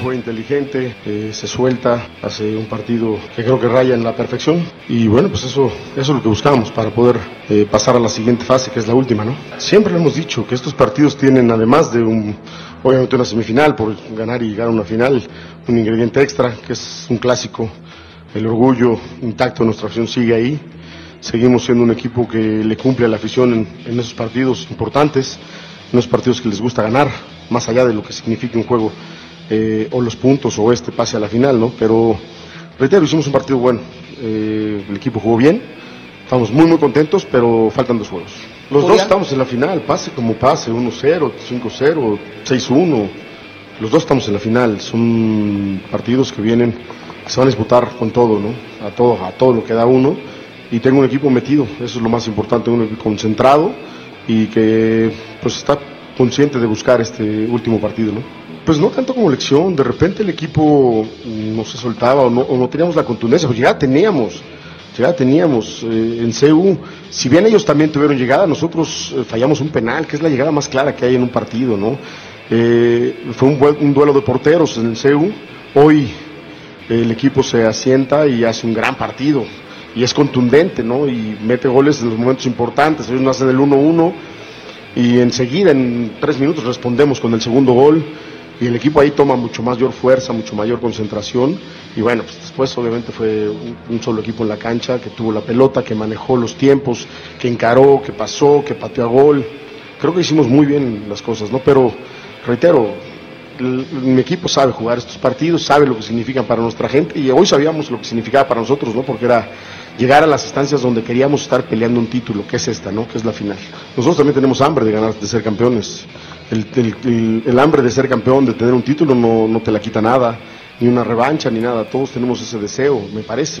Juega inteligente, eh, se suelta, hace un partido que creo que raya en la perfección. Y bueno, pues eso, eso es lo que buscamos para poder eh, pasar a la siguiente fase, que es la última, ¿no? Siempre hemos dicho, que estos partidos tienen además de un, obviamente una semifinal por ganar y llegar a una final, un ingrediente extra, que es un clásico, el orgullo intacto de nuestra afición sigue ahí, seguimos siendo un equipo que le cumple a la afición en, en esos partidos importantes, en esos partidos que les gusta ganar, más allá de lo que signifique un juego eh, o los puntos o este pase a la final, ¿no? Pero, reitero, hicimos un partido bueno. Eh, el equipo jugó bien, estamos muy, muy contentos, pero faltan dos juegos. Los dos estamos en la final, pase como pase, 1-0, 5-0, 6-1. Los dos estamos en la final, son partidos que vienen, que se van a disputar con todo, ¿no? A todo, a todo lo que da uno. Y tengo un equipo metido, eso es lo más importante, un equipo concentrado y que pues está consciente de buscar este último partido, ¿no? Pues no tanto como lección, de repente el equipo no se soltaba o no, o no teníamos la contundencia, pues ya teníamos, ya teníamos eh, en CU, si bien ellos también tuvieron llegada, nosotros eh, fallamos un penal, que es la llegada más clara que hay en un partido, ¿no? Eh, fue un, duelo de porteros en el CU, hoy el equipo se asienta y hace un gran partido, y es contundente, ¿no? Y mete goles en los momentos importantes, ellos no hacen el 1-1, y enseguida en tres minutos respondemos con el segundo gol y el equipo ahí toma mucho mayor fuerza, mucho mayor concentración y bueno, pues después obviamente fue un, solo equipo en la cancha que tuvo la pelota, que manejó los tiempos, que encaró, que pasó, que pateó a gol. Creo que hicimos muy bien las cosas, ¿no? Pero reitero, mi equipo sabe jugar estos partidos, sabe lo que significan para nuestra gente y hoy sabíamos lo que significaba para nosotros, ¿no? Porque era llegar a las instancias donde queríamos estar peleando un título, que es esta, ¿no? Que es la final. Nosotros también tenemos hambre de ganar, de ser campeones. El- el hambre de ser campeón, de tener un título, no, no te la quita nada, ni una revancha, ni nada. Todos tenemos ese deseo, me parece.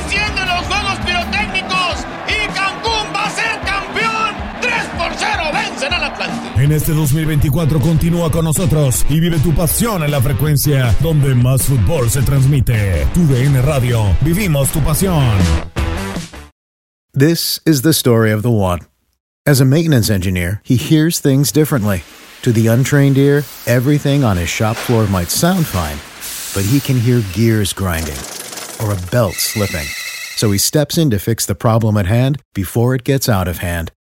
En este 2024 continúa con nosotros y vive tu pasión en la frecuencia donde más fútbol se transmite. Radio, vivimos tu pasión. This is the story of the one. As a maintenance engineer, he hears things differently. To the untrained ear, everything on his shop floor might sound fine, but he can hear gears grinding or a belt slipping. So he steps in to fix the problem at hand before it gets out of hand.